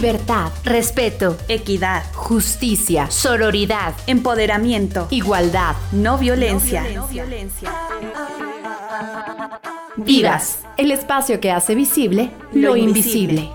Libertad, respeto, equidad, justicia, sororidad, empoderamiento, igualdad, no violencia. Vivas, el espacio que hace visible lo, invisible.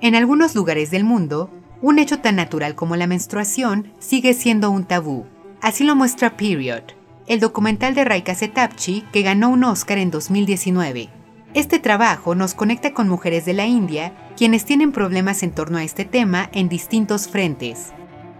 En algunos lugares del mundo, un hecho tan natural como la menstruación sigue siendo un tabú. Así lo muestra Period, el documental de Raika Setapchi que ganó un Oscar en 2019. Este trabajo nos conecta con mujeres de la India quienes tienen problemas en torno a este tema en distintos frentes.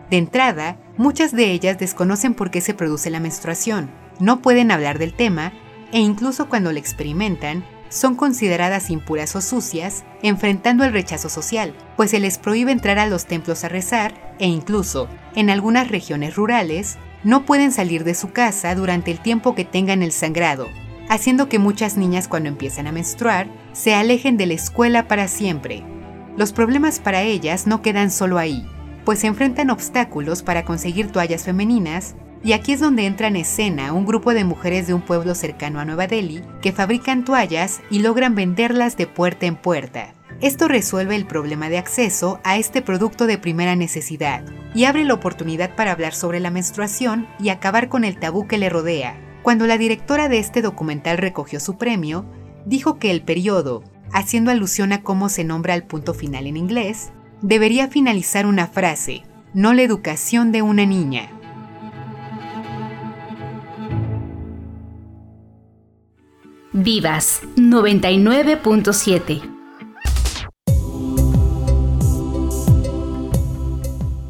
De entrada, muchas de ellas desconocen por qué se produce la menstruación, no pueden hablar del tema e incluso cuando lo experimentan, son consideradas impuras o sucias, enfrentando el rechazo social, pues se les prohíbe entrar a los templos a rezar e incluso, en algunas regiones rurales, no pueden salir de su casa durante el tiempo que tengan el sangrado, haciendo que muchas niñas cuando empiezan a menstruar se alejen de la escuela para siempre. Los problemas para ellas no quedan solo ahí, pues se enfrentan obstáculos para conseguir toallas femeninas y aquí es donde entra en escena un grupo de mujeres de un pueblo cercano a Nueva Delhi que fabrican toallas y logran venderlas de puerta en puerta. Esto resuelve el problema de acceso a este producto de primera necesidad y abre la oportunidad para hablar sobre la menstruación y acabar con el tabú que le rodea. Cuando la directora de este documental recogió su premio, dijo que el periodo, haciendo alusión a cómo se nombra el punto final en inglés, debería finalizar una frase, no la educación de una niña. Vivas 99.7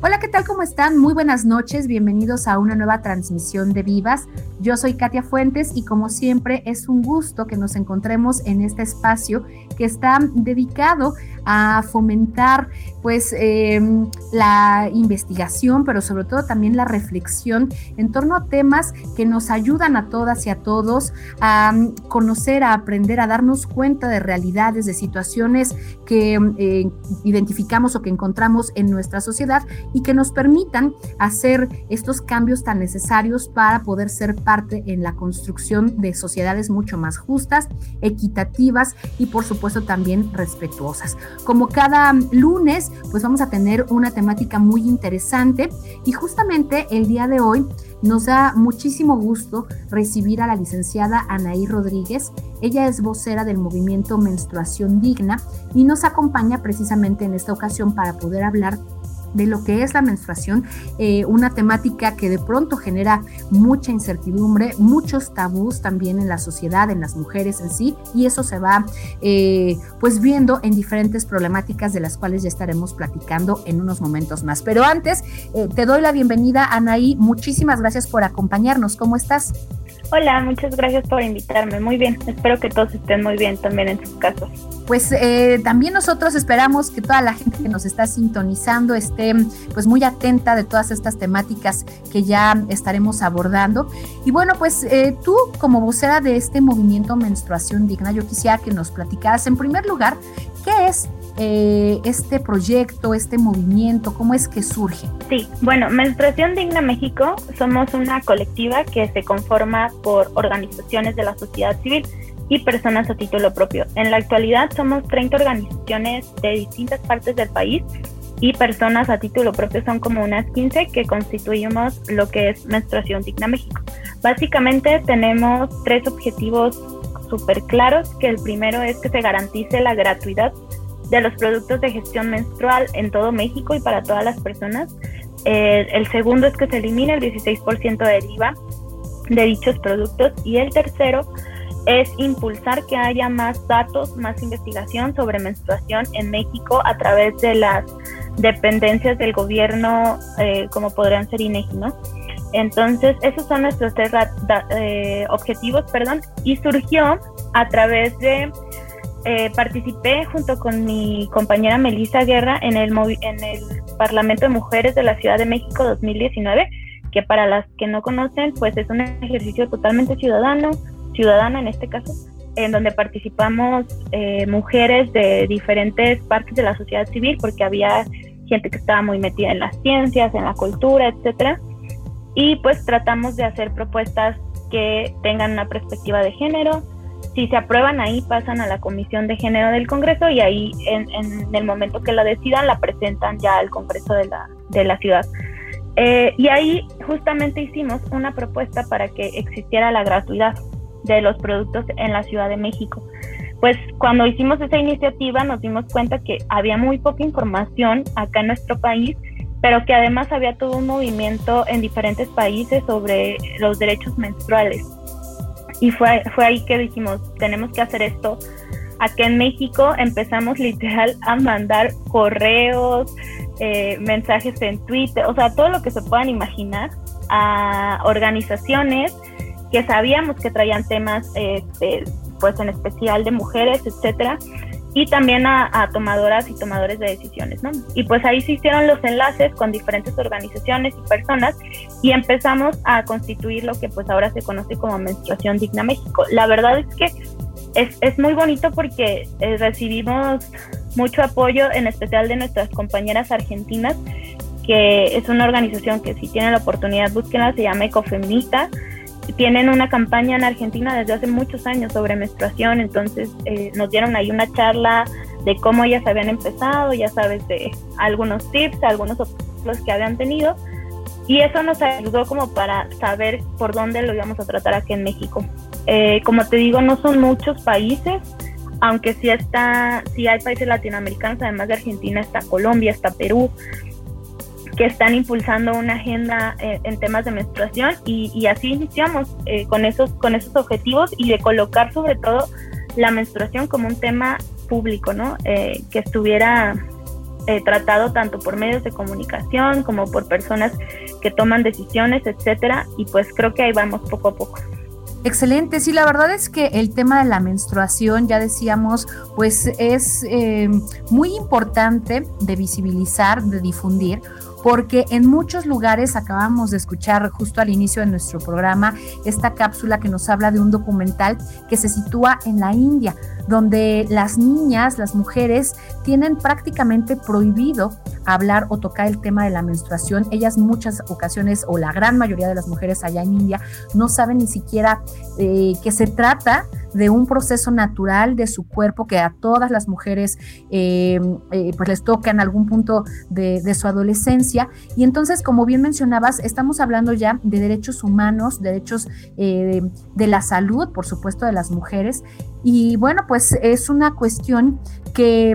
Hola, ¿qué tal? ¿Cómo están? Muy buenas noches, bienvenidos a una nueva transmisión de Vivas. Yo soy Katia Fuentes y como siempre es un gusto que nos encontremos en este espacio que está dedicado a fomentar pues em, la investigación, pero sobre todo también la reflexión en torno a temas que nos ayudan a todas y a todos a mm, conocer, a aprender, a darnos cuenta de realidades, de situaciones que eh, identificamos o que encontramos en nuestra sociedad y que nos permitan hacer estos cambios tan necesarios para poder ser parte en la construcción de sociedades mucho más justas, equitativas y por supuesto también respetuosas. Como cada lunes, pues vamos a tener una temática muy interesante y justamente el día de hoy nos da muchísimo gusto recibir a la licenciada Anaí Rodríguez. Ella es vocera del movimiento Menstruación Digna y nos acompaña precisamente en esta ocasión para poder hablar de lo que es la menstruación, eh, una temática que de pronto genera mucha incertidumbre, muchos tabús también en la sociedad, en las mujeres en sí, y eso se va eh, pues viendo en diferentes problemáticas de las cuales ya estaremos platicando en unos momentos más. Pero antes, eh, te doy la bienvenida, Anaí, muchísimas gracias por acompañarnos, ¿cómo estás? Hola, muchas gracias por invitarme. Muy bien, espero que todos estén muy bien también en sus casas. Pues eh, también nosotros esperamos que toda la gente que nos está sintonizando esté pues muy atenta de todas estas temáticas que ya estaremos abordando. Y bueno, pues eh, tú como vocera de este movimiento Menstruación Digna, yo quisiera que nos platicaras en primer lugar qué es eh, este proyecto, este movimiento? ¿Cómo es que surge? Sí, bueno, Menstruación Digna México somos una colectiva que se conforma por organizaciones de la sociedad civil y personas a título propio. En la actualidad somos 30 organizaciones de distintas partes del país y personas a título propio son como unas 15 que constituimos lo que es Menstruación Digna México. Básicamente tenemos tres objetivos súper claros, que el primero es que se garantice la gratuidad de los productos de gestión menstrual en todo México y para todas las personas. Eh, el segundo es que se elimine el 16% del IVA de dichos productos. Y el tercero es impulsar que haya más datos, más investigación sobre menstruación en México a través de las dependencias del gobierno, eh, como podrían ser INEGI, ¿no? Entonces, esos son nuestros tres eh, objetivos, perdón, y surgió a través de eh, participé junto con mi compañera Melissa Guerra en el, en el Parlamento de Mujeres de la Ciudad de México 2019, que para las que no conocen, pues es un ejercicio totalmente ciudadano, ciudadana en este caso, en donde participamos eh, mujeres de diferentes partes de la sociedad civil, porque había gente que estaba muy metida en las ciencias, en la cultura, etcétera. Y pues tratamos de hacer propuestas que tengan una perspectiva de género. Si se aprueban ahí, pasan a la Comisión de Género del Congreso y ahí en, el momento que la decidan la presentan ya al Congreso de la, de la ciudad. Eh, y ahí justamente hicimos una propuesta para que existiera la gratuidad de los productos en la Ciudad de México. Pues cuando hicimos esa iniciativa nos dimos cuenta que había muy poca información acá en nuestro país, pero que además había todo un movimiento en diferentes países sobre los derechos menstruales. Y fue, fue ahí que dijimos, tenemos que hacer esto. Acá en México empezamos literal a mandar correos, eh, mensajes en Twitter, o sea, todo lo que se puedan imaginar a organizaciones que sabíamos que traían temas, este, pues en especial de mujeres, etcétera, y también a, tomadoras y tomadores de decisiones, ¿no? Y pues ahí se hicieron los enlaces con diferentes organizaciones y personas y empezamos a constituir lo que pues ahora se conoce como Menstruación Digna México. La verdad es que es, es muy bonito porque eh, recibimos mucho apoyo, en especial de nuestras compañeras argentinas, que es una organización que si tienen la oportunidad, búsquenla, se llama Ecofemita. Tienen una campaña en Argentina desde hace muchos años sobre menstruación, entonces eh, nos dieron ahí una charla de cómo ellas habían empezado, ya sabes, de algunos tips, algunos obstáculos que habían tenido. Y eso nos ayudó como para saber por dónde lo íbamos a tratar aquí en México. Eh, como te digo, no son muchos países, aunque sí está, sí hay países latinoamericanos, además de Argentina está Colombia, está Perú, que están impulsando una agenda eh, en temas de menstruación y, así iniciamos eh, con esos con esos objetivos y de colocar sobre todo la menstruación como un tema público, ¿no? Eh, que estuviera tratado tanto por medios de comunicación como por personas que toman decisiones, etcétera, y pues creo que ahí vamos poco a poco. Excelente, sí, la verdad es que el tema de la menstruación, ya decíamos, pues es eh, muy importante de visibilizar, de difundir, porque en muchos lugares acabamos de escuchar justo al inicio de nuestro programa esta cápsula que nos habla de un documental que se sitúa en la India, donde las niñas, las mujeres, tienen prácticamente prohibido hablar o tocar el tema de la menstruación. Ellas muchas ocasiones, o la gran mayoría de las mujeres allá en India, no saben ni siquiera eh, que se trata de un proceso natural de su cuerpo que a todas las mujeres eh, eh, pues les toca en algún punto de, su adolescencia. Y entonces, como bien mencionabas, estamos hablando ya de derechos humanos, derechos eh, de la salud, por supuesto, de las mujeres. Y bueno, pues es una cuestión que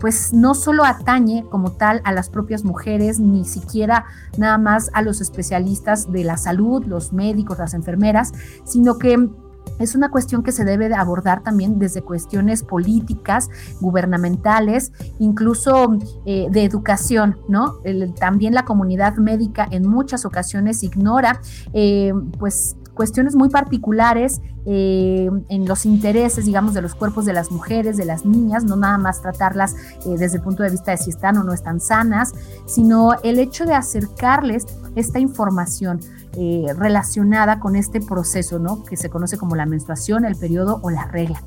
pues no solo atañe como tal a las propias mujeres, ni siquiera nada más a los especialistas de la salud, los médicos, las enfermeras, sino que es una cuestión que se debe de abordar también desde cuestiones políticas, gubernamentales, incluso eh, de educación, ¿no? también la comunidad médica en muchas ocasiones ignora, eh, pues, cuestiones muy particulares eh, en los intereses, digamos, de los cuerpos de las mujeres, de las niñas, no nada más tratarlas desde el punto de vista de si están o no están sanas, sino el hecho de acercarles esta información. Eh, relacionada con este proceso, ¿no? Que se conoce como la menstruación, el periodo o la regla.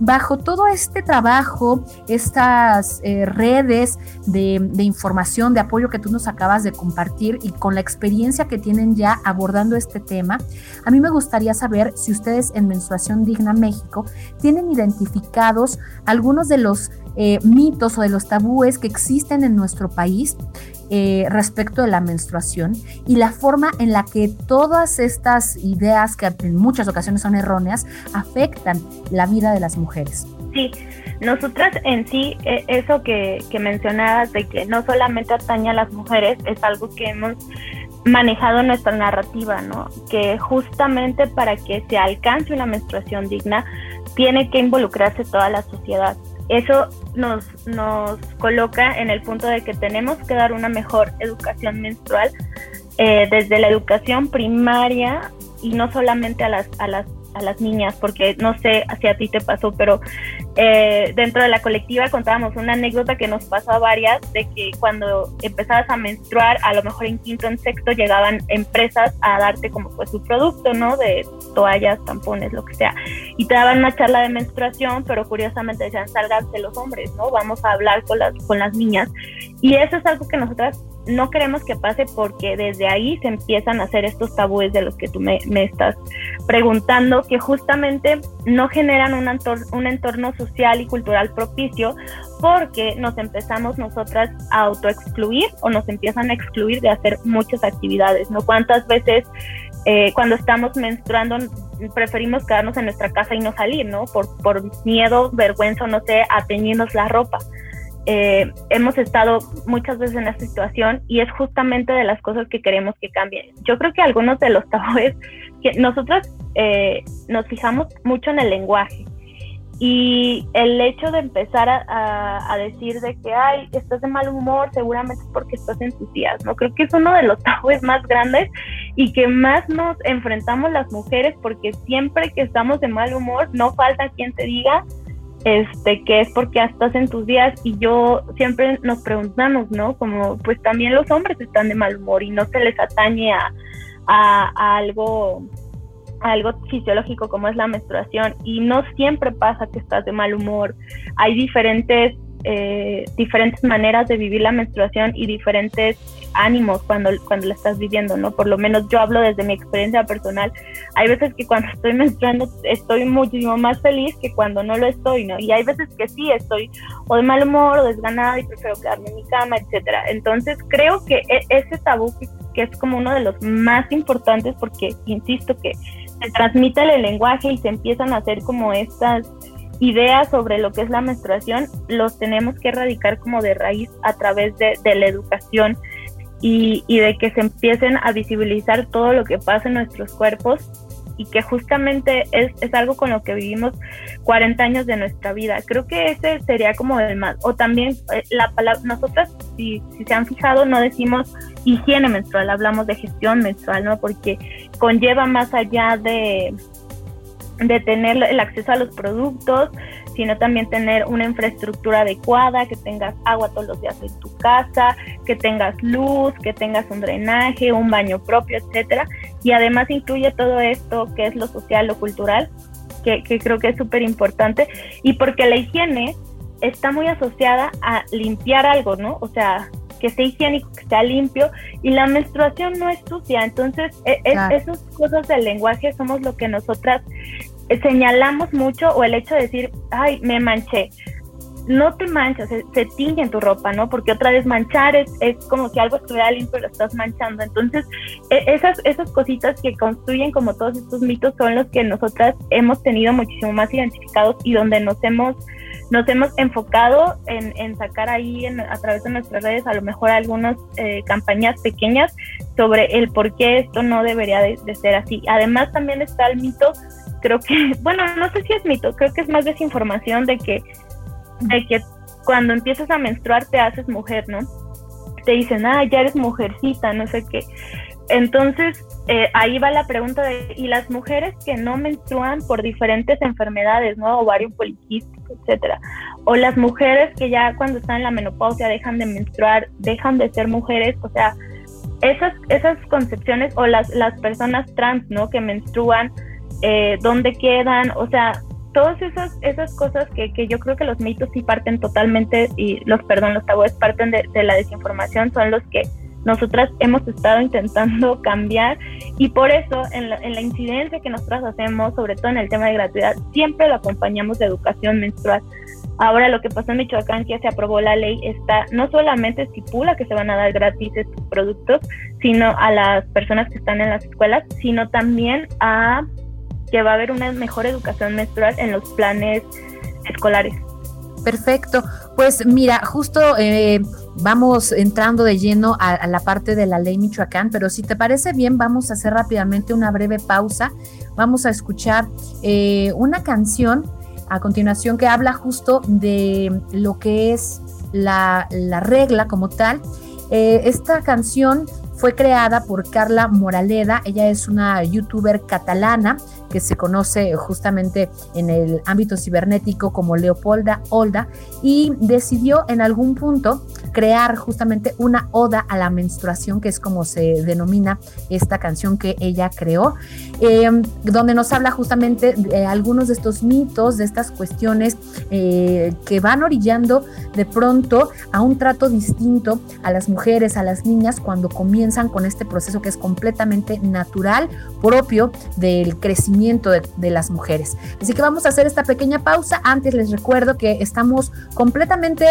Bajo todo este trabajo, estas eh, redes de, información, de apoyo que tú nos acabas de compartir y con la experiencia que tienen ya abordando este tema, a mí me gustaría saber si ustedes en Menstruación Digna México tienen identificados algunos de los eh, mitos o de los tabúes que existen en nuestro país eh, respecto de la menstruación y la forma en la que todas estas ideas, que en muchas ocasiones son erróneas, afectan la vida de las mujeres. Sí, nosotras en sí, e, eso que, que mencionabas de que no solamente atañe a las mujeres, es algo que hemos manejado nuestra narrativa, ¿no? Que justamente para que se alcance una menstruación digna, tiene que involucrarse toda la sociedad. Eso nos, nos coloca en el punto de que tenemos que dar una mejor educación menstrual eh, desde la educación primaria y no solamente a las, a las a las niñas, porque no sé si a ti te pasó, pero eh, dentro de la colectiva contábamos una anécdota que nos pasó a varias de que cuando empezabas a menstruar, a lo mejor en quinto, en sexto, llegaban empresas a darte como pues su producto, ¿no? De toallas, tampones, lo que sea. Y te daban una charla de menstruación, pero curiosamente decían, salganse los hombres, ¿no? Vamos a hablar con las, con las niñas. Y eso es algo que nosotras no queremos que pase porque desde ahí se empiezan a hacer estos tabúes de los que tú me, estás preguntando, que justamente no generan un, un entorno social y cultural propicio porque nos empezamos nosotras a autoexcluir o nos empiezan a excluir de hacer muchas actividades, ¿no? ¿Cuántas veces eh, cuando estamos menstruando preferimos quedarnos en nuestra casa y no salir, ¿no? Por, por miedo, vergüenza, no sé, a teñirnos la ropa. Eh, hemos estado muchas veces en esta situación y es justamente de las cosas que queremos que cambien. Yo creo que algunos de los tabúes que nosotros eh, nos fijamos mucho en el lenguaje y el hecho de empezar a, decir de que, ay, estás de mal humor, seguramente es porque estás en tus días, ¿no? Creo que es uno de los tabúes más grandes y que más nos enfrentamos las mujeres porque siempre que estamos de mal humor, no falta quien te diga, este, que es porque estás en tus días y yo siempre nos preguntamos, ¿no? Como pues también los hombres están de mal humor y no se les atañe a, a, algo algo fisiológico como es la menstruación y no siempre pasa que estás de mal humor. Hay diferentes eh, diferentes maneras de vivir la menstruación y diferentes ánimos cuando, cuando la estás viviendo, ¿no? Por lo menos yo hablo desde mi experiencia personal. Hay veces que cuando estoy menstruando estoy muchísimo más feliz que cuando no lo estoy, ¿no? Y hay veces que sí estoy o de mal humor o desganada y prefiero quedarme en mi cama, etcétera. Entonces creo que e, ese tabú que, que es como uno de los más importantes porque, insisto, que se transmite el lenguaje y se empiezan a hacer como estas ideas sobre lo que es la menstruación los tenemos que erradicar como de raíz a través de, la educación y, y, de que se empiecen a visibilizar todo lo que pasa en nuestros cuerpos y que justamente es, es, algo con lo que vivimos 40 años de nuestra vida. Creo que ese sería como el más. O también eh, la palabra, nosotras, si, si se han fijado, no decimos higiene menstrual, hablamos de gestión menstrual, ¿no? Porque conlleva más allá de, de tener el acceso a los productos, sino también tener una infraestructura adecuada, que tengas agua todos los días en tu casa, que tengas luz, que tengas un drenaje, un baño propio, etcétera. Y además incluye todo esto que es lo social, lo cultural, que, que creo que es súper importante. Y porque la higiene está muy asociada a limpiar algo, ¿no? O sea, que sea higiénico, que sea limpio y la menstruación no es sucia. Entonces, e, esas cosas del lenguaje somos lo que nosotras eh, señalamos mucho o el hecho de decir, ay, me manché. No te manchas, se, tiñe en tu ropa, ¿no? Porque otra vez manchar es, es como si algo estuviera limpio y lo estás manchando. Entonces, e, esas, esas cositas que construyen como todos estos mitos son los que nosotras hemos tenido muchísimo más identificados y donde nos hemos nos hemos enfocado en, sacar ahí a través de nuestras redes a lo mejor algunas eh, campañas pequeñas sobre el por qué esto no debería de, ser así. Además también está el mito, creo que, bueno, no sé si es mito, creo que es más desinformación de que, de que cuando empiezas a menstruar te haces mujer, ¿no? Te dicen, ah, ya eres mujercita, no sé qué. Entonces, eh, ahí va la pregunta de, ¿y las mujeres que no menstruan por diferentes enfermedades, ¿no? Ovario poliquístico, etcétera? O las mujeres que ya cuando están en la menopausia dejan de menstruar, dejan de ser mujeres, o sea, esas, esas concepciones, o las, las personas trans, ¿no? Que menstruan, eh, ¿dónde quedan? O sea, todas esas, esas cosas que, que, yo creo que los mitos sí parten totalmente, y los, perdón, los tabúes parten de, de la desinformación, son los que nosotras hemos estado intentando cambiar y por eso en la, en la, incidencia que nosotras hacemos, sobre todo en el tema de gratuidad, siempre lo acompañamos de educación menstrual. Ahora lo que pasó en Michoacán, que se aprobó la ley, está no solamente estipula que se van a dar gratis estos productos, sino a las personas que están en las escuelas, sino también a que va a haber una mejor educación menstrual en los planes escolares. Perfecto. Pues mira, justo eh, vamos entrando de lleno a, la parte de la ley Michoacán, pero si te parece bien, vamos a hacer rápidamente una breve pausa. Vamos a escuchar eh, una canción a continuación que habla justo de lo que es la, regla como tal. Eh, esta canción fue creada por Carla Moraleda, ella es una youtuber catalana que se conoce justamente en el ámbito cibernético como Leopolda Olda y decidió en algún punto crear justamente una oda a la menstruación, que es como se denomina esta canción que ella creó, eh, donde nos habla justamente de algunos de estos mitos, de estas cuestiones eh, que van orillando de pronto a un trato distinto a las mujeres, a las niñas, cuando comienzan con este proceso que es completamente natural, propio del crecimiento de, las mujeres. Así que vamos a hacer esta pequeña pausa. Antes les recuerdo que estamos completamente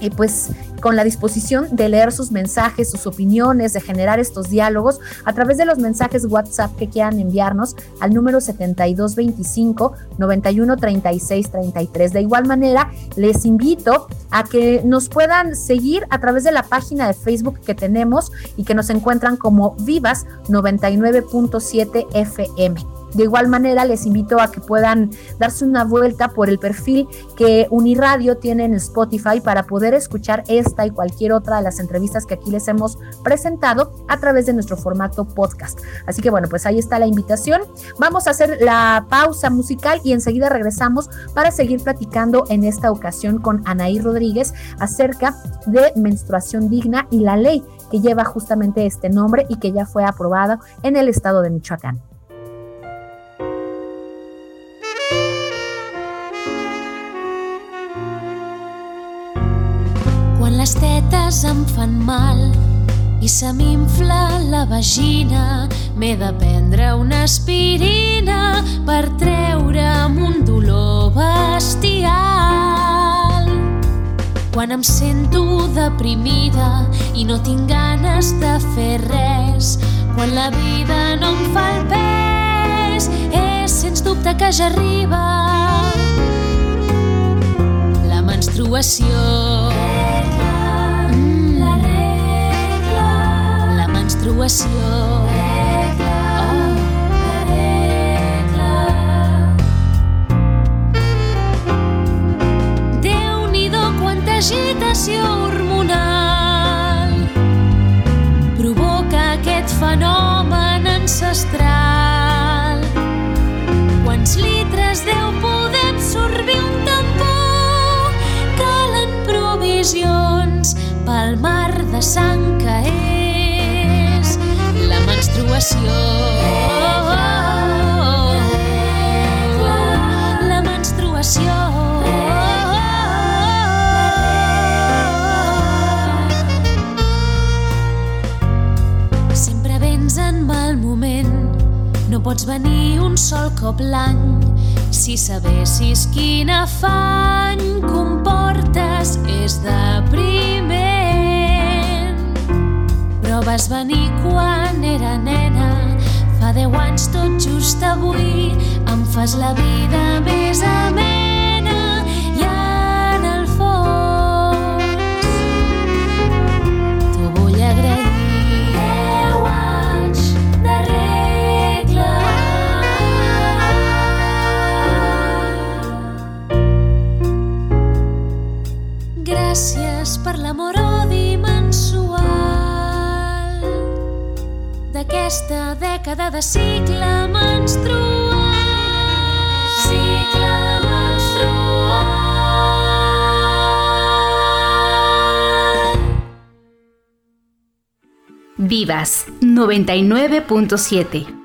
y pues con la disposición de leer sus mensajes, sus opiniones, de generar estos diálogos a través de los mensajes WhatsApp que quieran enviarnos al número 7225 913633. De igual manera, les invito a que nos puedan seguir a través de la página de Facebook que tenemos y que nos encuentran como Vivas 99.7 FM. De igual manera, les invito a que puedan darse una vuelta por el perfil que Uniradio tiene en Spotify para poder escuchar esta y cualquier otra de las entrevistas que aquí les hemos presentado a través de nuestro formato podcast. Así que bueno, pues ahí está la invitación. Vamos a hacer la pausa musical y enseguida regresamos para seguir platicando en esta ocasión con Anaí Rodríguez acerca de menstruación digna y la ley que lleva justamente este nombre y que ya fue aprobada en el estado de Michoacán. Les tetes em fan mal i se m'infla la vagina. M'he de prendre una aspirina per treure'm un dolor bestial. Quan em sento deprimida i no tinc ganes de fer res, quan la vida no em fa el pes, és sens dubte que ja arriba la menstruació. Menstruació. Regla, oh. regla. Déu-n'hi-do quanta agitació hormonal provoca aquest fenomen ancestral. Quants litres deu poder absorbir un tambor? Calen provisions pel mar de sang menstruació. La menstruació. Sempre vens en mal moment, no pots venir un sol cop l'any. Si sabessis quin afany comportes és de primer vas venir quan era nena. Fa deu anys tot just avui em fas la vida més amena d'aquesta dècada de cicle menstrual. Cicle menstrual. Vivas 99.7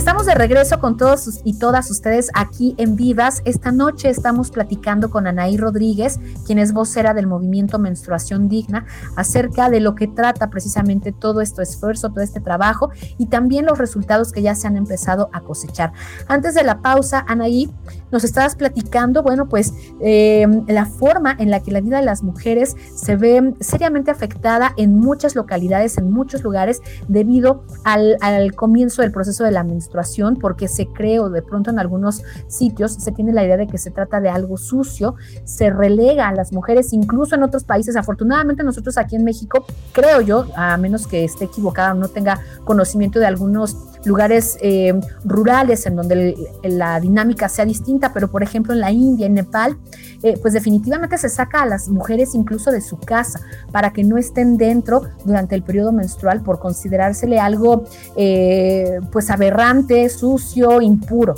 Estamos de regreso con todos y todas ustedes aquí en Vivas. Esta noche estamos platicando con Anaí Rodríguez, quien es vocera del movimiento Menstruación Digna, acerca de lo que trata precisamente todo este esfuerzo, todo este trabajo y también los resultados que ya se han empezado a cosechar. Antes de la pausa, Anaí, nos estabas platicando, bueno, pues eh, la forma en la que la vida de las mujeres se ve seriamente afectada en muchas localidades, en muchos lugares, debido al, al comienzo del proceso de la menstruación porque se cree o de pronto en algunos sitios se tiene la idea de que se trata de algo sucio, se relega a las mujeres, incluso en otros países. Afortunadamente nosotros aquí en México, creo yo, a menos que esté equivocada o no tenga conocimiento de algunos lugares eh, rurales en donde la dinámica sea distinta, pero por ejemplo en la India, en Nepal, eh, pues definitivamente se saca a las mujeres incluso de su casa para que no estén dentro durante el periodo menstrual por considerársele algo eh, pues aberrante, sucio, impuro.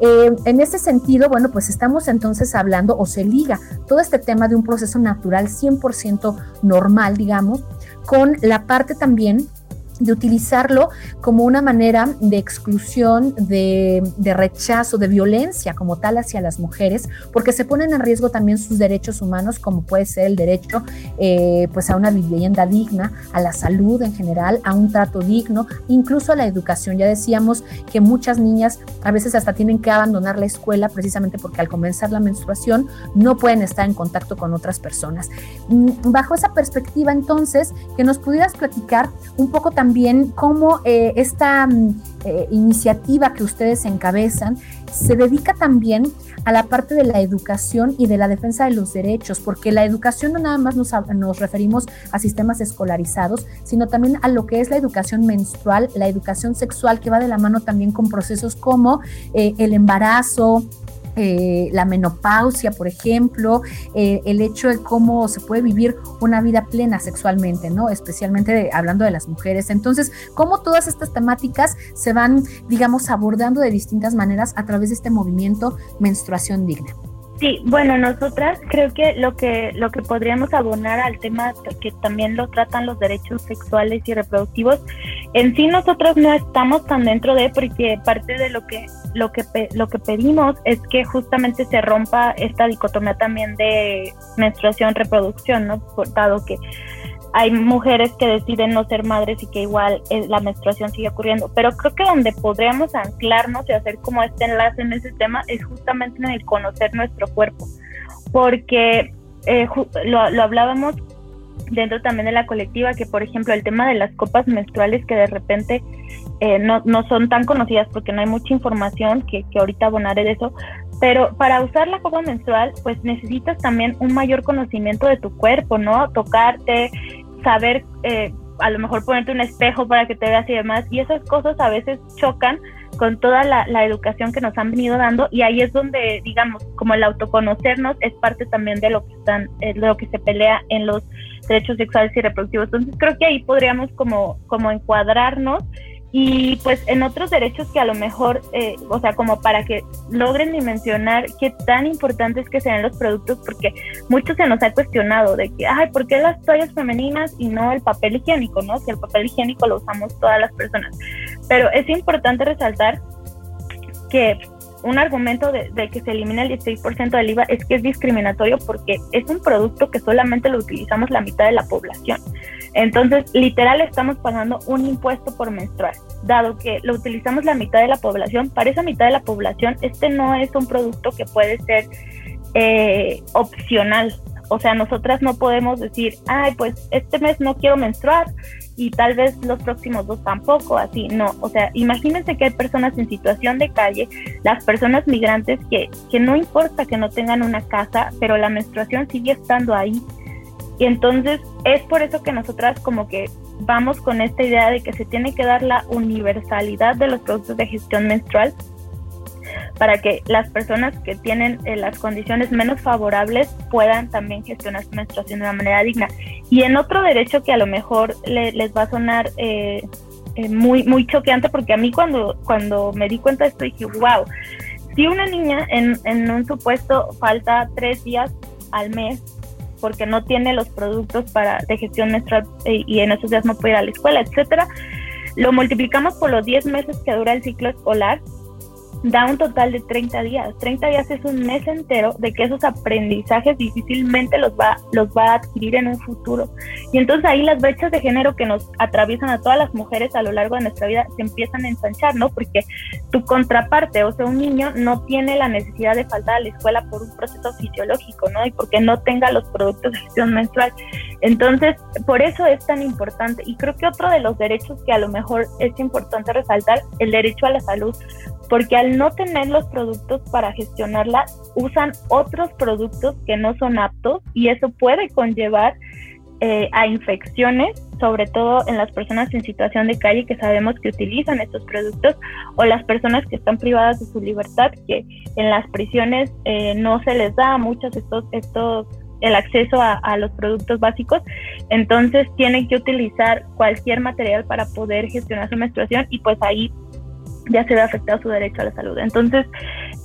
en ese sentido, bueno, pues estamos entonces hablando o se liga todo este tema de un proceso natural 100% normal, digamos, con la parte también de utilizarlo como una manera de exclusión, de, rechazo, de violencia como tal hacia las mujeres, porque se ponen en riesgo también sus derechos humanos, como puede ser el derecho eh, pues a una vivienda digna, a la salud en general, a un trato digno, incluso a la educación. Ya decíamos que muchas niñas a veces hasta tienen que abandonar la escuela precisamente porque al comenzar la menstruación no pueden estar en contacto con otras personas. Mm, bajo esa perspectiva entonces, que nos pudieras platicar un poco también también cómo eh, esta mm, eh, iniciativa que ustedes encabezan se dedica también a la parte de la educación y de la defensa de los derechos, porque la educación no nada más nos, nos, referimos a sistemas escolarizados, sino también a lo que es la educación menstrual, la educación sexual, que va de la mano también con procesos como eh, el embarazo, eh, la menopausia, por ejemplo, eh, el hecho de cómo se puede vivir una vida plena sexualmente, ¿no? Especialmente hablando de las mujeres. Entonces, cómo todas estas temáticas se van, digamos, abordando de distintas maneras a través de este movimiento Menstruación Digna. Sí, bueno, nosotras creo que lo que lo que podríamos abonar al tema que también lo tratan los derechos sexuales y reproductivos, en sí nosotros no estamos tan dentro de porque parte de lo que lo que lo que pedimos es que justamente se rompa esta dicotomía también de menstruación reproducción, ¿no? Dado que hay mujeres que deciden no ser madres y que igual eh, la menstruación sigue ocurriendo. Pero creo que donde podríamos anclarnos y hacer como este enlace en ese tema es justamente en el conocer nuestro cuerpo. Porque eh, lo, lo hablábamos dentro también de la colectiva, que por ejemplo el tema de las copas menstruales que de repente eh, no, no, son tan conocidas porque no hay mucha información, que, que ahorita abonaré de eso, pero para usar la copa menstrual, pues necesitas también un mayor conocimiento de tu cuerpo, ¿no? Tocarte, saber, eh, a lo mejor ponerte un espejo para que te veas y demás. Y esas cosas a veces chocan con toda la, educación que nos han venido dando y ahí es donde, digamos, como el autoconocernos es parte también de lo que están, eh, de lo que se pelea en los derechos sexuales y reproductivos. Entonces creo que ahí podríamos como, como encuadrarnos y pues en otros derechos que a lo mejor, eh, o sea, como para que logren dimensionar qué tan importante es que sean los productos, porque mucho se nos ha cuestionado de que, ay, ¿por qué las toallas femeninas y no el papel higiénico, no? Si el papel higiénico lo usamos todas las personas. Pero es importante resaltar que un argumento de, de, que se elimina el 16% del IVA es que es discriminatorio porque es un producto que solamente lo utilizamos la mitad de la población. Entonces, literal, estamos pagando un impuesto por menstrual, dado que lo utilizamos la mitad de la población. Para esa mitad de la población, este no es un producto que puede ser eh, opcional. O sea, nosotras no podemos decir, ay, pues este mes no quiero menstruar y tal vez los próximos dos tampoco, así, no. O sea, imagínense que hay personas en situación de calle, las personas migrantes que, que no importa que no tengan una casa, pero la menstruación sigue estando ahí y entonces es por eso que nosotras como que vamos con esta idea de que se tiene que dar la universalidad de los productos de gestión menstrual para que las personas que tienen eh, las condiciones menos favorables puedan también gestionar su menstruación de una manera digna. Y en otro derecho que a lo mejor les va a sonar eh, eh, muy, muy choqueante, porque a mí cuando, cuando me di cuenta de esto dije, wow, si una niña en un supuesto falta tres días al mes porque no tiene los productos para de gestión menstrual eh, y en esos días no puede ir a la escuela, etcétera. Lo multiplicamos por los 10 meses que dura el ciclo escolar da un total de 30 días. 30 días es un mes entero de que esos aprendizajes difícilmente los va, los va a adquirir en un futuro. Y entonces ahí las brechas de género que nos atraviesan a todas las mujeres a lo largo de nuestra vida se empiezan a ensanchar, ¿no? Porque tu contraparte, o sea, un niño no tiene la necesidad de faltar a la escuela por un proceso fisiológico, ¿no? Y porque no tenga los productos de gestión menstrual. Entonces, por eso es tan importante. Y creo que otro de los derechos que a lo mejor es importante resaltar, el derecho a la salud porque al no tener los productos para gestionarla, usan otros productos que no son aptos y eso puede conllevar eh, a infecciones, sobre todo en las personas en situación de calle que sabemos que utilizan estos productos o las personas que están privadas de su libertad, que en las prisiones eh, no se les da a muchos estos, estos el acceso a, los productos básicos, entonces tienen que utilizar cualquier material para poder gestionar su menstruación y pues ahí ya se ve afectado su derecho a la salud. Entonces,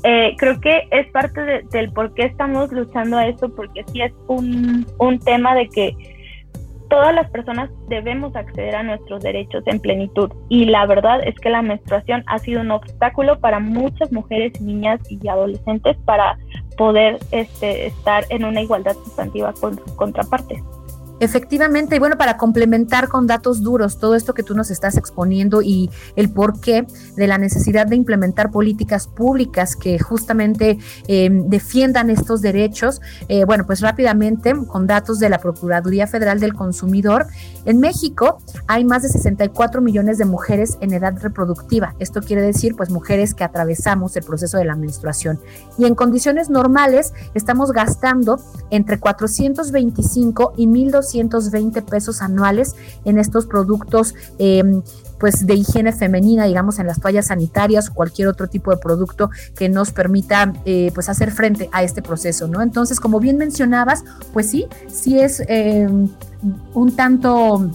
eh, creo que es parte del por qué estamos luchando a esto, porque sí es un, un tema de que todas las personas debemos acceder a nuestros derechos en plenitud y la verdad es que la menstruación ha sido un obstáculo para muchas mujeres, niñas y adolescentes para poder este, estar en una igualdad sustantiva con sus contrapartes. Efectivamente, y bueno, para complementar con datos duros todo esto que tú nos estás exponiendo y el porqué de la necesidad de implementar políticas públicas que justamente em, defiendan estos derechos, eh, bueno, pues rápidamente con datos de la Procuraduría Federal del Consumidor, en México hay más de 64 millones de mujeres en edad reproductiva. Esto quiere decir, pues, mujeres que atravesamos el proceso de la menstruación. Y en condiciones normales estamos gastando entre 425 y 1.200 220 pesos anuales en estos productos em, pues de higiene femenina, digamos, en las toallas sanitarias o cualquier otro tipo de producto que nos permita eh, pues hacer frente a este proceso, ¿no? Entonces, como bien mencionabas, pues sí, sí es em, un tanto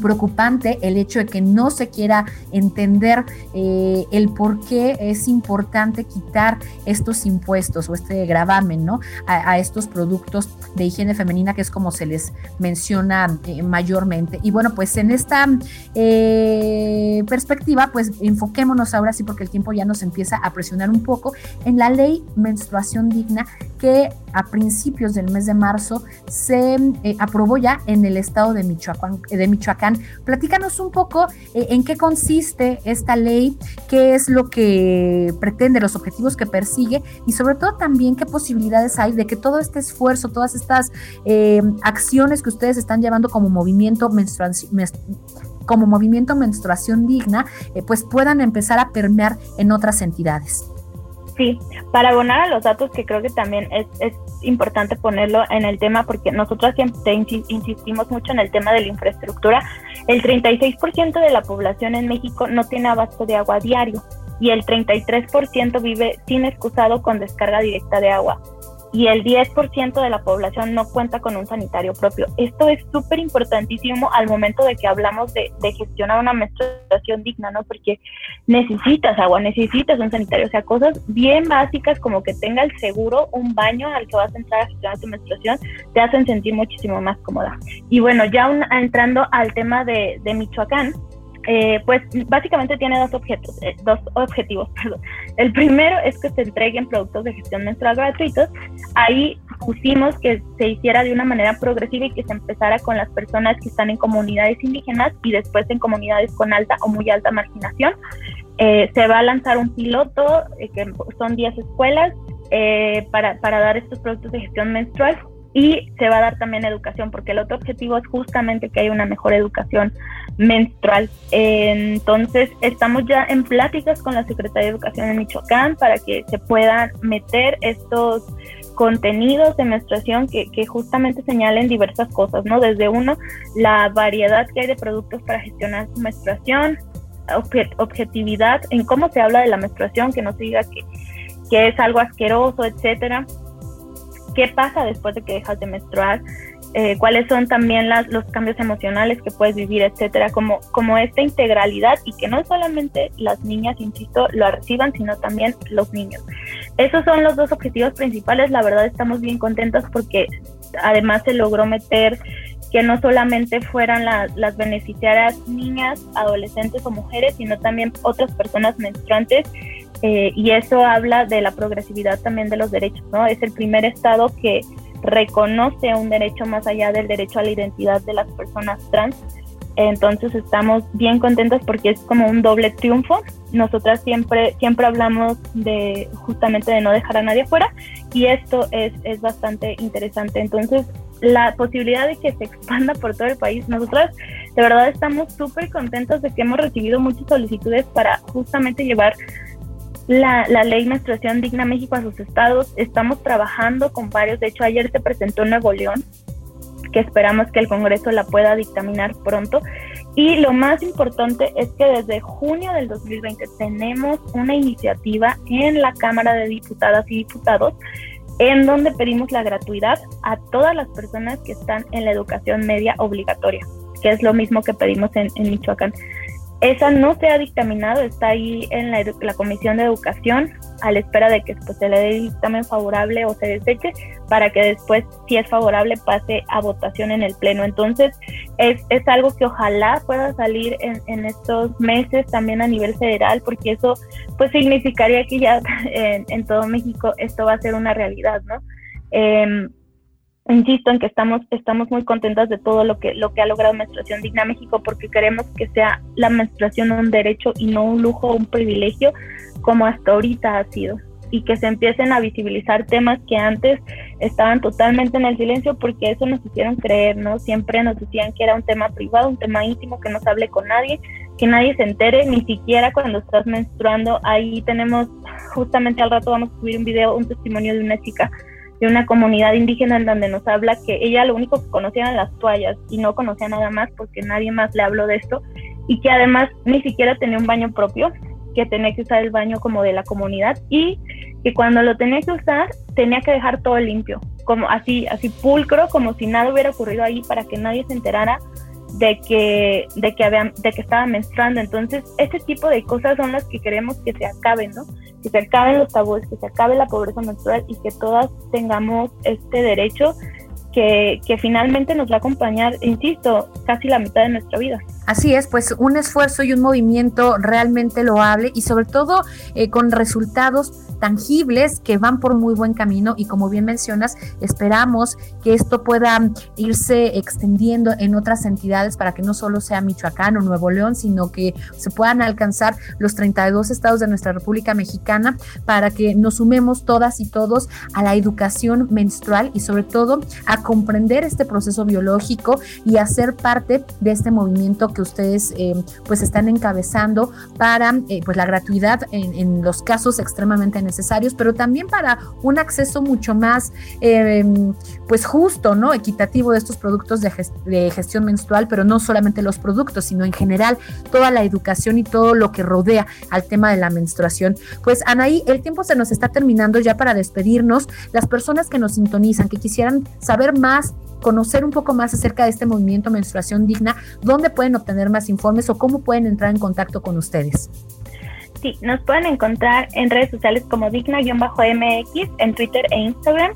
preocupante el hecho de que no se quiera entender eh, el por qué es importante quitar estos impuestos o este gravamen ¿no? a, estos productos de higiene femenina que es como se les menciona eh, mayormente. Y bueno, pues en esta eh, perspectiva, pues enfoquémonos ahora sí porque el tiempo ya nos empieza a presionar un poco en la ley menstruación digna que a principios del mes de marzo se aprobó ya en el estado de Michoacán, de Michoacán Platícanos un poco eh, en qué consiste esta ley, qué es lo que pretende, los objetivos que persigue y sobre todo también qué posibilidades hay de que todo este esfuerzo, todas estas eh, acciones que ustedes están llevando como movimiento como movimiento menstruación digna, eh, pues puedan empezar a permear en otras entidades. Sí, para abonar a los datos que creo que también es, es importante ponerlo en el tema porque nosotros siempre insistimos mucho en el tema de la infraestructura. El 36% de la población en México no tiene abasto de agua diario y el 33% vive sin excusado con descarga directa de agua y el 10% de la población no cuenta con un sanitario propio. Esto es súper importantísimo al momento de que hablamos de, gestionar una menstruación digna, ¿no? Porque necesitas agua, necesitas un sanitario, o sea, cosas bien básicas como que tenga el seguro, un baño al que vas a entrar a gestionar tu menstruación, te hacen sentir muchísimo más cómoda. Y bueno, ya entrando al tema de, de Michoacán, eh, pues básicamente tiene dos objetos, eh, dos objetivos. Perdón. El primero es que se entreguen productos de gestión menstrual gratuitos. Ahí pusimos que se hiciera de una manera progresiva y que se empezara con las personas que están en comunidades indígenas y después en comunidades con alta o muy alta marginación. Eh, se va a lanzar un piloto, que son 10 escuelas, para, para dar estos productos de gestión menstrual y se va a dar también educación, porque el otro objetivo es justamente que haya una mejor educación menstrual. Entonces, estamos ya en pláticas con la Secretaría de Educación de Michoacán para que se puedan meter estos contenidos de menstruación que, justamente señalen diversas cosas, ¿no? Desde uno, la variedad que hay de productos para gestionar su menstruación, objetividad en cómo se habla de la menstruación, que no se diga que, que es algo asqueroso, etcétera qué pasa después de que dejas de menstruar, eh, cuáles son también las, los cambios emocionales que puedes vivir, etcétera, como, como esta integralidad y que no solamente las niñas, insisto, lo reciban, sino también los niños. Esos son los dos objetivos principales, la verdad estamos bien contentos porque además se logró meter que no solamente fueran las beneficiarias niñas, adolescentes o mujeres, sino también otras personas menstruantes eh, y eso habla de la progresividad también de los derechos, ¿no? Es el primer estado que reconoce un derecho más allá del derecho a la identidad de las personas trans. Entonces estamos bien contentos porque es como un doble triunfo. Nosotras siempre, siempre hablamos de justamente de no dejar a nadie fuera y esto es, es bastante interesante. Entonces la posibilidad de que se expanda por todo el país, nosotras de verdad estamos súper contentos de que hemos recibido muchas solicitudes para justamente llevar la, ley menstruación digna México a sus estados. Estamos trabajando con varios, de hecho ayer se presentó en Nuevo León que esperamos que el Congreso la pueda dictaminar pronto. Y lo más importante es que desde junio del 2020 tenemos una iniciativa en la Cámara de Diputadas y Diputados en donde pedimos la gratuidad a todas las personas que están en la educación media obligatoria, que es lo mismo que pedimos en, en Michoacán. Esa no se ha dictaminado, está ahí en la, Comisión de Educación a la espera de que pues, se le dé dictamen favorable o se deseche para que después, si es favorable, pase a votación en el Pleno. Entonces, es, es algo que ojalá pueda salir en, en, estos meses también a nivel federal, porque eso pues significaría que ya en, en todo México esto va a ser una realidad, ¿no? Eh, insisto en que estamos, estamos muy contentas de todo lo que, lo que ha logrado Menstruación Digna México porque queremos que sea la menstruación un derecho y no un lujo un privilegio como hasta ahorita ha sido y que se empiecen a visibilizar temas que antes estaban totalmente en el silencio porque eso nos hicieron creer, ¿no? Siempre nos decían que era un tema privado, un tema íntimo, que no se hable con nadie, que nadie se entere, ni siquiera cuando estás menstruando. Ahí tenemos, justamente al rato vamos a subir un video, un testimonio de una chica de una comunidad indígena en donde nos habla que ella lo único que conocía eran las toallas y no conocía nada más porque nadie más le habló de esto y que además ni siquiera tenía un baño propio, que tenía que usar el baño como de la comunidad y que cuando lo tenía que usar tenía que dejar todo limpio, como así, así pulcro, como si nada hubiera ocurrido ahí para que nadie se enterara de que, de que, había, de que estaba menstruando. Entonces, ese tipo de cosas son las que queremos que se acaben, ¿no? Que se acaben los tabúes, que se acabe la pobreza menstrual y que todas tengamos este derecho que, que finalmente nos va a acompañar, insisto, casi la mitad de nuestra vida. Así es, pues un esfuerzo y un movimiento realmente loable y sobre todo eh, con resultados tangibles que van por muy buen camino y como bien mencionas, esperamos que esto pueda irse extendiendo en otras entidades para que no solo sea Michoacán o Nuevo León, sino que se puedan alcanzar los 32 estados de nuestra República Mexicana para que nos sumemos todas y todos a la educación menstrual y sobre todo a comprender este proceso biológico y a ser parte de este movimiento que ustedes eh, pues están encabezando para eh, pues la gratuidad en, los casos extremadamente necesarios, pero también para un acceso mucho más eh, pues justo, ¿no? Equitativo de estos productos de, de gestión menstrual, pero no solamente los productos, sino en general toda la educación y todo lo que rodea al tema de la menstruación. Pues Anaí, el tiempo se nos está terminando ya para despedirnos. Las personas que nos sintonizan, que quisieran saber más conocer un poco más acerca de este movimiento Menstruación Digna, ¿dónde pueden obtener más informes o cómo pueden entrar en contacto con ustedes? Sí, nos pueden encontrar en redes sociales como digna-mx, en Twitter e Instagram.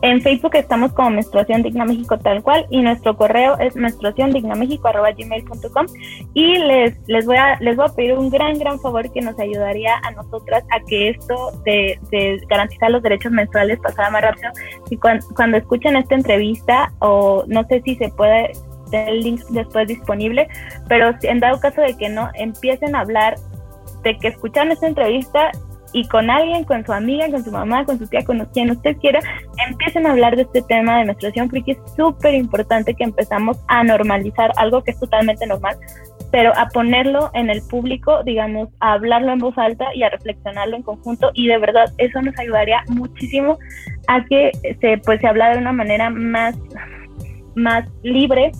En Facebook estamos como Menstruación Digna México tal cual y nuestro correo es menstruaciondignamexico.gmail.com y les, les, voy a, les voy a pedir un gran, gran favor que nos ayudaría a nosotras a que esto de, garantizar los derechos menstruales pasara más rápido. Y cuando, cuando escuchen esta entrevista o no sé si se puede el link después disponible, pero en dado caso de que no, empiecen a hablar de que escuchan esta entrevista y con alguien, con su amiga, con su mamá, con su tía, con quien usted quiera, empiecen a hablar de este tema de menstruación porque es súper importante que empezamos a normalizar algo que es totalmente normal, pero a ponerlo en el público, digamos, a hablarlo en voz alta y a reflexionarlo en conjunto y de verdad eso nos ayudaría muchísimo a que se pues se habla de una manera más más libre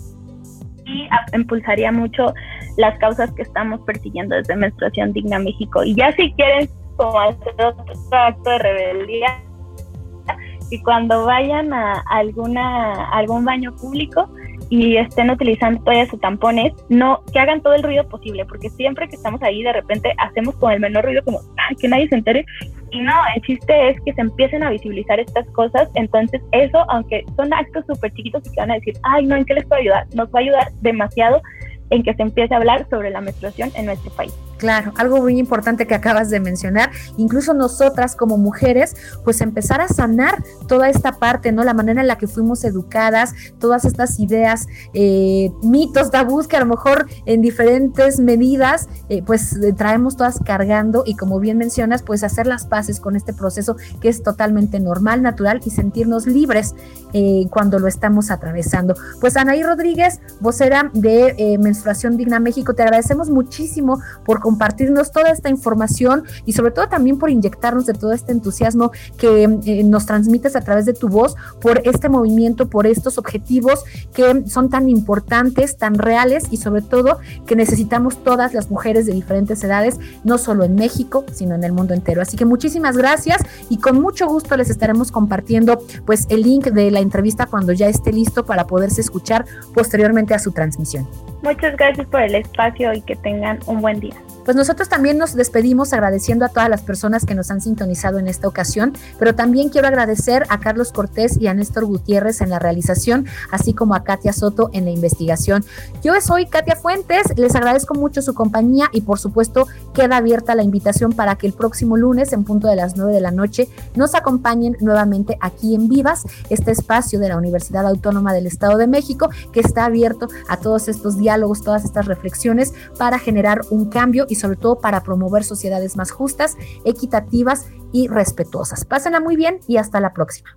y impulsaría mucho las causas que estamos persiguiendo desde Menstruación Digna México. Y ya si quieren como hacer otro acto de rebeldía y cuando vayan a alguna algún baño público y estén utilizando toallas o tampones, no que hagan todo el ruido posible, porque siempre que estamos ahí de repente hacemos con el menor ruido como que nadie se entere y no, el chiste es que se empiecen a visibilizar estas cosas, entonces eso, aunque son actos súper chiquitos y que van a decir, ay, no, ¿en qué les puedo ayudar? Nos va a ayudar demasiado en que se empiece a hablar sobre la menstruación en nuestro país. Claro, algo muy importante que acabas de mencionar, incluso nosotras como mujeres, pues empezar a sanar toda esta parte, ¿no? La manera en la que fuimos educadas, todas estas ideas, eh, mitos, tabús que a lo mejor en diferentes medidas, eh, pues eh, traemos todas cargando y como bien mencionas, pues hacer las paces con este proceso que es totalmente normal, natural y sentirnos libres cuando lo estamos atravesando. Pues Anaí Rodríguez, vocera de Menstruación Digna México, te agradecemos muchísimo por compartirnos toda esta información y sobre todo también por inyectarnos de todo este entusiasmo que eh, nos transmites a través de tu voz por este movimiento, por estos objetivos que son tan importantes, tan reales y sobre todo que necesitamos todas las mujeres de diferentes edades, no solo en México, sino en el mundo entero. Así que muchísimas gracias y con mucho gusto les estaremos compartiendo pues el link de la entrevista cuando ya esté listo para poderse escuchar posteriormente a su transmisión. Muchas gracias por el espacio y que tengan un buen día. Pues nosotros también nos despedimos agradeciendo a todas las personas que nos han sintonizado en esta ocasión, pero también quiero agradecer a Carlos Cortés y a Néstor Gutiérrez en la realización, así como a Katia Soto en la investigación. Yo soy Katia Fuentes, les agradezco mucho su compañía y por supuesto queda abierta la invitación para que el próximo lunes en punto de las 9 de la noche nos acompañen nuevamente aquí en Vivas, este espacio de la Universidad Autónoma del Estado de México que está abierto a todos estos diálogos, todas estas reflexiones para generar un cambio y sobre todo para promover sociedades más justas, equitativas y respetuosas. Pásenla muy bien y hasta la próxima.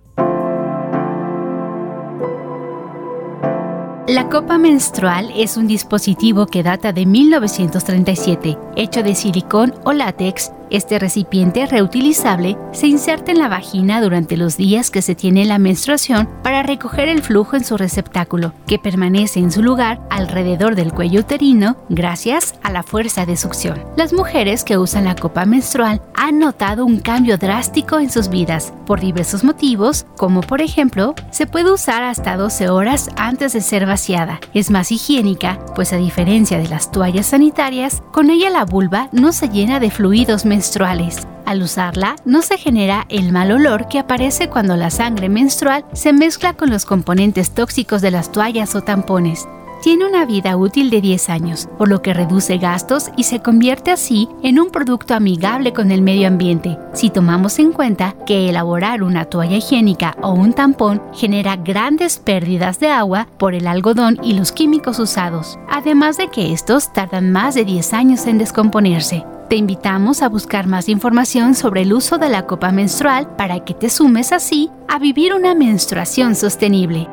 La copa menstrual es un dispositivo que data de 1937, hecho de silicón o látex este recipiente reutilizable se inserta en la vagina durante los días que se tiene la menstruación para recoger el flujo en su receptáculo, que permanece en su lugar alrededor del cuello uterino gracias a la fuerza de succión. Las mujeres que usan la copa menstrual han notado un cambio drástico en sus vidas por diversos motivos, como por ejemplo, se puede usar hasta 12 horas antes de ser vaciada. Es más higiénica, pues a diferencia de las toallas sanitarias, con ella la vulva no se llena de fluidos menstruales al usarla, no se genera el mal olor que aparece cuando la sangre menstrual se mezcla con los componentes tóxicos de las toallas o tampones. Tiene una vida útil de 10 años, por lo que reduce gastos y se convierte así en un producto amigable con el medio ambiente, si tomamos en cuenta que elaborar una toalla higiénica o un tampón genera grandes pérdidas de agua por el algodón y los químicos usados, además de que estos tardan más de 10 años en descomponerse. Te invitamos a buscar más información sobre el uso de la copa menstrual para que te sumes así a vivir una menstruación sostenible.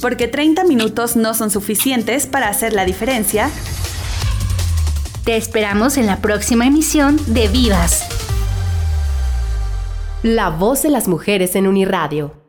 Porque 30 minutos no son suficientes para hacer la diferencia. Te esperamos en la próxima emisión de Vivas. La voz de las mujeres en Uniradio